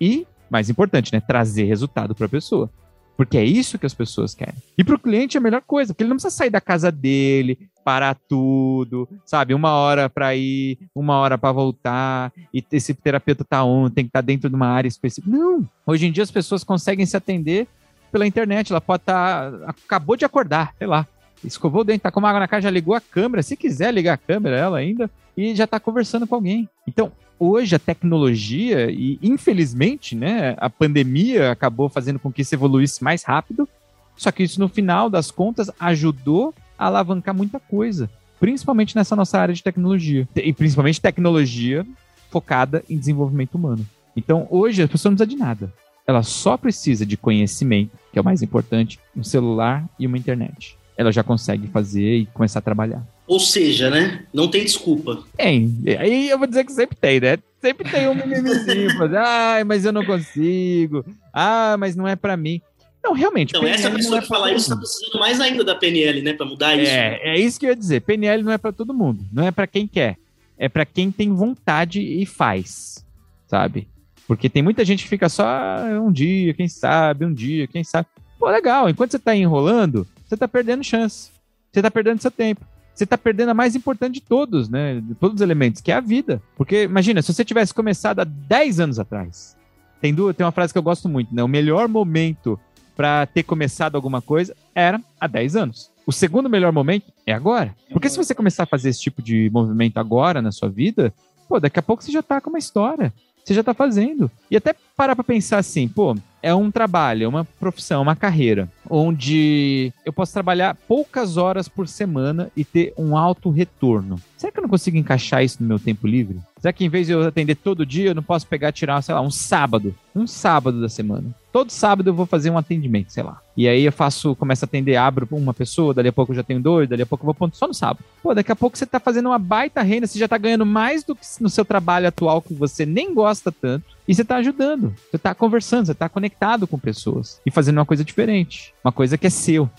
E, mais importante, né, trazer resultado para a pessoa. Porque é isso que as pessoas querem. E para o cliente é a melhor coisa, porque ele não precisa sair da casa dele, parar tudo, sabe? Uma hora para ir, uma hora para voltar, e esse terapeuta tá on, tem que estar tá dentro de uma área específica. Não! Hoje em dia as pessoas conseguem se atender pela internet. Ela pode estar. Tá, acabou de acordar, sei lá. Escovou o dente, tá com uma água na cara, já ligou a câmera. Se quiser ligar a câmera, ela ainda, e já tá conversando com alguém. Então, hoje a tecnologia, e infelizmente, né, a pandemia acabou fazendo com que isso evoluísse mais rápido. Só que isso, no final das contas, ajudou a alavancar muita coisa. Principalmente nessa nossa área de tecnologia. E principalmente tecnologia focada em desenvolvimento humano. Então, hoje, a pessoa não precisa de nada. Ela só precisa de conhecimento, que é o mais importante, um celular e uma internet. Ela já consegue fazer e começar a trabalhar. Ou seja, né? Não tem desculpa. Tem. Aí eu vou dizer que sempre tem, né? Sempre tem um mimimizinho. (laughs) Ai, mas eu não consigo. Ah, mas não é para mim. Não, realmente. Então, PNL essa pessoa é que fala isso está precisando mais ainda da PNL, né? Para mudar isso. É, é isso que eu ia dizer. PNL não é para todo mundo. Não é para quem quer. É para quem tem vontade e faz. Sabe? Porque tem muita gente que fica só ah, um dia, quem sabe, um dia, quem sabe. Pô, legal. Enquanto você tá enrolando, você tá perdendo chance. Você tá perdendo seu tempo. Você tá perdendo a mais importante de todos, né? De todos os elementos, que é a vida. Porque, imagina, se você tivesse começado há 10 anos atrás. Tem, duas, tem uma frase que eu gosto muito, né? O melhor momento para ter começado alguma coisa era há 10 anos. O segundo melhor momento é agora. Porque se você começar a fazer esse tipo de movimento agora na sua vida, pô, daqui a pouco você já tá com uma história você já está fazendo. E até parar para pensar assim, pô, é um trabalho, é uma profissão, uma carreira, onde eu posso trabalhar poucas horas por semana e ter um alto retorno. Será que eu não consigo encaixar isso no meu tempo livre? Será que em vez de eu atender todo dia, eu não posso pegar tirar, sei lá, um sábado? Um sábado da semana. Todo sábado eu vou fazer um atendimento, sei lá. E aí eu faço, começo a atender, abro uma pessoa, dali a pouco eu já tenho dois, dali a pouco eu vou ponto só no sábado. Pô, daqui a pouco você tá fazendo uma baita renda, você já tá ganhando mais do que no seu trabalho atual que você nem gosta tanto. E você tá ajudando, você tá conversando, você tá conectado com pessoas e fazendo uma coisa diferente, uma coisa que é seu,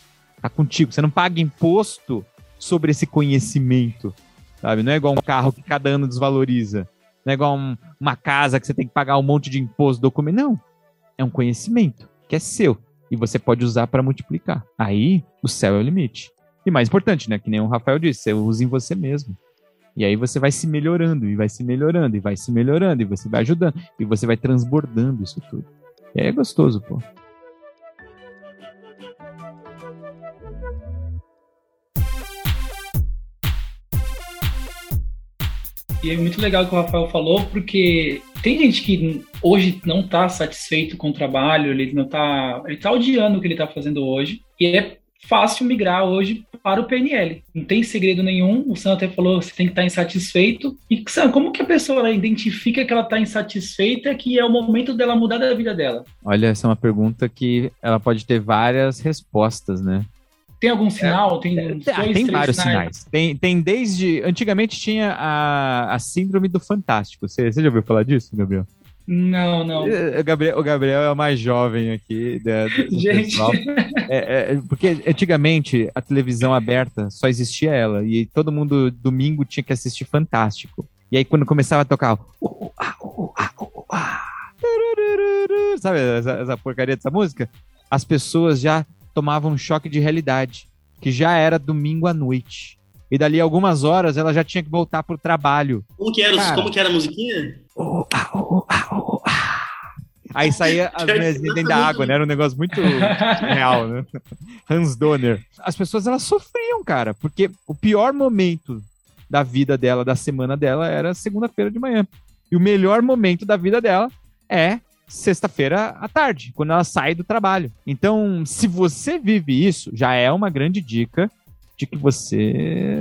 tá contigo. Você não paga imposto sobre esse conhecimento, sabe? Não é igual um carro que cada ano desvaloriza. Não é igual um, uma casa que você tem que pagar um monte de imposto, documento. Não. É um conhecimento que é seu e você pode usar para multiplicar. Aí, o céu é o limite. E mais importante, né? Que nem o Rafael disse, você usa em você mesmo. E aí você vai se melhorando, e vai se melhorando, e vai se melhorando, e você vai ajudando, e você vai transbordando isso tudo. E aí é gostoso, pô. É muito legal o que o Rafael falou, porque tem gente que hoje não está satisfeito com o trabalho, ele não está, ele tá odiando o que ele está fazendo hoje, e é fácil migrar hoje para o PNL. Não tem segredo nenhum. O Sam até falou você tem que estar tá insatisfeito. E Sam, como que a pessoa identifica que ela está insatisfeita, que é o momento dela mudar da vida dela? Olha, essa é uma pergunta que ela pode ter várias respostas, né? Tem algum sinal? É, tem, é, dois, tem vários sinais. sinais. Tem, tem desde. Antigamente tinha a, a síndrome do Fantástico. Você, você já ouviu falar disso, Gabriel? Não, não. O Gabriel, o Gabriel é o mais jovem aqui. Da, do (laughs) Gente. É, é, porque antigamente a televisão aberta só existia ela. E todo mundo domingo tinha que assistir Fantástico. E aí quando começava a tocar. Sabe essa, essa porcaria dessa música? As pessoas já tomava um choque de realidade, que já era domingo à noite. E dali algumas horas ela já tinha que voltar pro trabalho. Como que era, Cara, como que era a musiquinha? Oh, ah, oh, ah, oh, ah. Aí saía as mulheres dentro da água, né? Era um negócio muito (laughs) real, né? Hans Donner. As pessoas, elas sofriam, cara, porque o pior momento da vida dela, da semana dela, era segunda-feira de manhã. E o melhor momento da vida dela é sexta-feira à tarde, quando ela sai do trabalho. Então, se você vive isso, já é uma grande dica de que você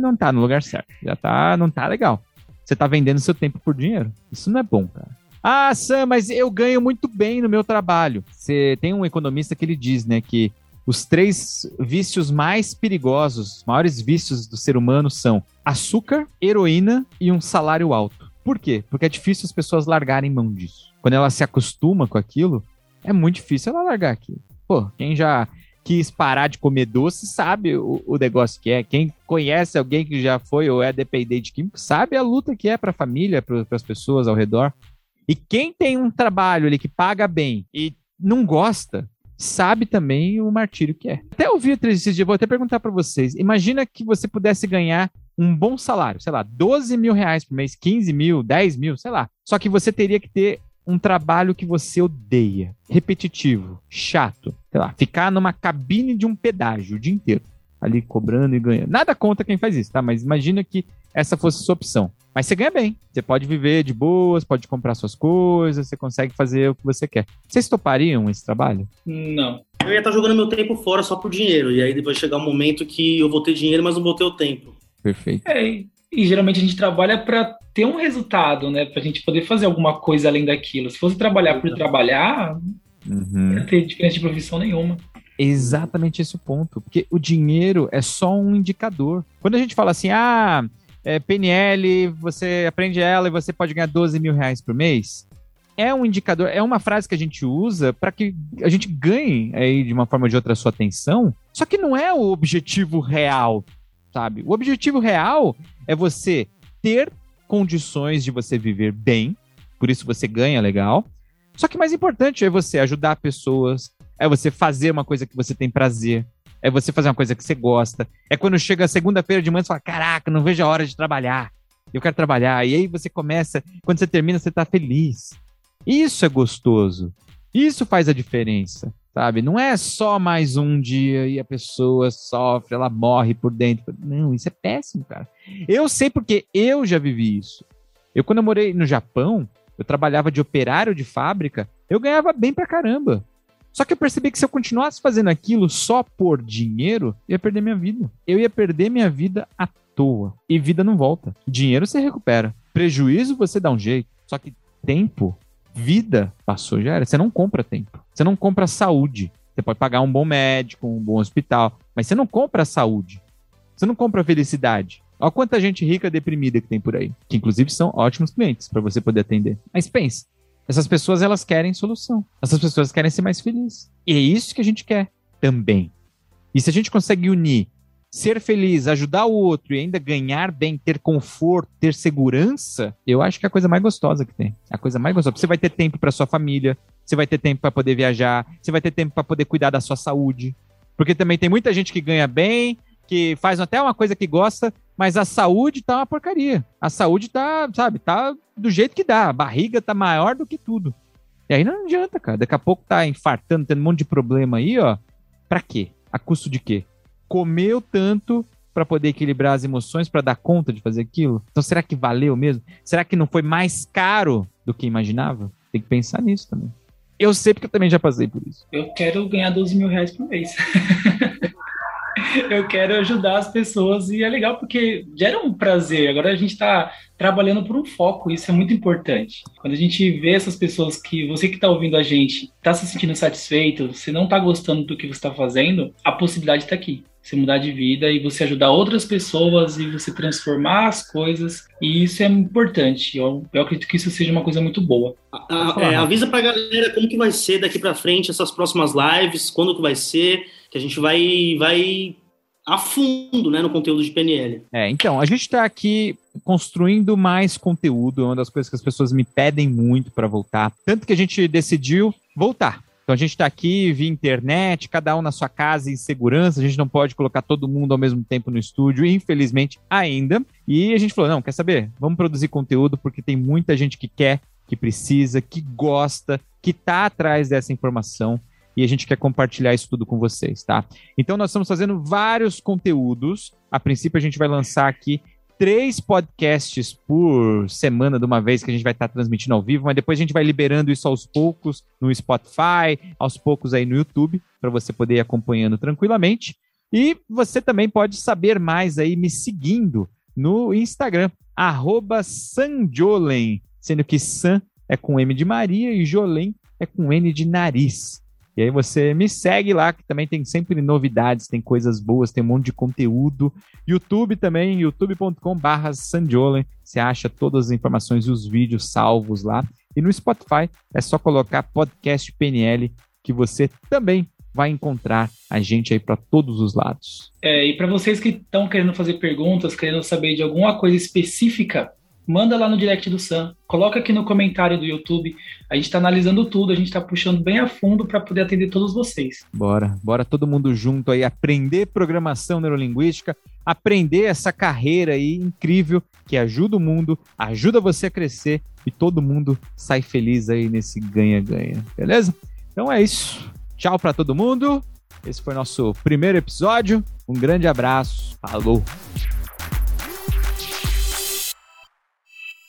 não tá no lugar certo. Já tá, não tá legal. Você tá vendendo seu tempo por dinheiro. Isso não é bom, cara. Ah, Sam, mas eu ganho muito bem no meu trabalho. Você tem um economista que ele diz, né, que os três vícios mais perigosos, maiores vícios do ser humano são açúcar, heroína e um salário alto. Por quê? Porque é difícil as pessoas largarem mão disso. Quando ela se acostuma com aquilo, é muito difícil ela largar aquilo. Pô, quem já quis parar de comer doce sabe o, o negócio que é. Quem conhece alguém que já foi ou é dependente químico sabe a luta que é para a família, para as pessoas ao redor. E quem tem um trabalho ali que paga bem e não gosta, sabe também o martírio que é. Até ouvi esses dias, vou até perguntar para vocês. Imagina que você pudesse ganhar um bom salário, sei lá, 12 mil reais por mês, 15 mil, 10 mil, sei lá. Só que você teria que ter um trabalho que você odeia, repetitivo, chato, sei lá, ficar numa cabine de um pedágio o dia inteiro, ali cobrando e ganhando. Nada contra quem faz isso, tá? Mas imagina que essa fosse a sua opção. Mas você ganha bem. Você pode viver de boas, pode comprar suas coisas, você consegue fazer o que você quer. Vocês topariam esse trabalho? Não. Eu ia estar jogando meu tempo fora só por dinheiro. E aí vai chegar um momento que eu vou ter dinheiro, mas não vou ter o tempo. Perfeito. É, e geralmente a gente trabalha para ter um resultado, né? Para a gente poder fazer alguma coisa além daquilo. Se fosse trabalhar por trabalhar, uhum. não ia ter diferença de profissão nenhuma. Exatamente esse o ponto. Porque o dinheiro é só um indicador. Quando a gente fala assim, ah, é, PNL, você aprende ela e você pode ganhar 12 mil reais por mês. É um indicador, é uma frase que a gente usa para que a gente ganhe aí de uma forma ou de outra a sua atenção. Só que não é o objetivo real, sabe? O objetivo real é você ter condições de você viver bem, por isso você ganha legal. Só que mais importante é você ajudar pessoas, é você fazer uma coisa que você tem prazer, é você fazer uma coisa que você gosta. É quando chega segunda-feira de manhã e fala: Caraca, não vejo a hora de trabalhar. Eu quero trabalhar. E aí você começa, quando você termina, você tá feliz. Isso é gostoso. Isso faz a diferença, sabe? Não é só mais um dia e a pessoa sofre, ela morre por dentro. Não, isso é péssimo, cara. Eu sei porque eu já vivi isso. Eu, quando eu morei no Japão, eu trabalhava de operário de fábrica, eu ganhava bem pra caramba. Só que eu percebi que se eu continuasse fazendo aquilo só por dinheiro, eu ia perder minha vida. Eu ia perder minha vida à toa. E vida não volta. Dinheiro você recupera. Prejuízo você dá um jeito. Só que tempo, vida, passou já era. Você não compra tempo. Você não compra saúde. Você pode pagar um bom médico, um bom hospital, mas você não compra saúde. Você não compra felicidade. Olha quanta gente rica deprimida que tem por aí, que inclusive são ótimos clientes para você poder atender. Mas pense, essas pessoas elas querem solução. Essas pessoas querem ser mais felizes. E é isso que a gente quer também. E se a gente consegue unir ser feliz, ajudar o outro e ainda ganhar bem, ter conforto, ter segurança, eu acho que é a coisa mais gostosa que tem. É a coisa mais gostosa. Você vai ter tempo para sua família, você vai ter tempo para poder viajar, você vai ter tempo para poder cuidar da sua saúde. Porque também tem muita gente que ganha bem, que faz até uma coisa que gosta, mas a saúde tá uma porcaria. A saúde tá, sabe, tá do jeito que dá. A barriga tá maior do que tudo. E aí não adianta, cara. Daqui a pouco tá infartando, tendo um monte de problema aí, ó. Pra quê? A custo de quê? Comeu tanto para poder equilibrar as emoções, para dar conta de fazer aquilo? Então será que valeu mesmo? Será que não foi mais caro do que imaginava? Tem que pensar nisso também. Eu sei porque eu também já passei por isso. Eu quero ganhar 12 mil reais por mês. (laughs) eu quero ajudar as pessoas e é legal porque gera um prazer. Agora a gente está trabalhando por um foco, isso é muito importante. Quando a gente vê essas pessoas que você que está ouvindo a gente está se sentindo satisfeito, você não está gostando do que você está fazendo, a possibilidade está aqui. Você mudar de vida e você ajudar outras pessoas e você transformar as coisas. E isso é importante. Eu, eu acredito que isso seja uma coisa muito boa. A, a, é, avisa pra galera como que vai ser daqui para frente essas próximas lives, quando que vai ser que a gente vai, vai a fundo né, no conteúdo de PNL. É, então, a gente está aqui construindo mais conteúdo, é uma das coisas que as pessoas me pedem muito para voltar. Tanto que a gente decidiu voltar. Então a gente está aqui via internet, cada um na sua casa em segurança, a gente não pode colocar todo mundo ao mesmo tempo no estúdio, infelizmente ainda. E a gente falou: não, quer saber? Vamos produzir conteúdo porque tem muita gente que quer, que precisa, que gosta, que está atrás dessa informação e a gente quer compartilhar isso tudo com vocês, tá? Então nós estamos fazendo vários conteúdos. A princípio a gente vai lançar aqui três podcasts por semana de uma vez que a gente vai estar transmitindo ao vivo, mas depois a gente vai liberando isso aos poucos no Spotify, aos poucos aí no YouTube, para você poder ir acompanhando tranquilamente. E você também pode saber mais aí me seguindo no Instagram, Sanjolen, sendo que San é com M de Maria e Jolen é com N de nariz. E aí você me segue lá, que também tem sempre novidades, tem coisas boas, tem um monte de conteúdo. YouTube também, youtube.com/barra Sandiolen. Você acha todas as informações e os vídeos salvos lá. E no Spotify é só colocar podcast PNL que você também vai encontrar a gente aí para todos os lados. É, e para vocês que estão querendo fazer perguntas, querendo saber de alguma coisa específica, manda lá no direct do Sam, coloca aqui no comentário do YouTube. A gente está analisando tudo, a gente está puxando bem a fundo para poder atender todos vocês. Bora, bora todo mundo junto aí aprender programação neurolinguística, aprender essa carreira aí incrível que ajuda o mundo, ajuda você a crescer e todo mundo sai feliz aí nesse ganha-ganha, beleza? Então é isso. Tchau para todo mundo. Esse foi nosso primeiro episódio. Um grande abraço. Falou.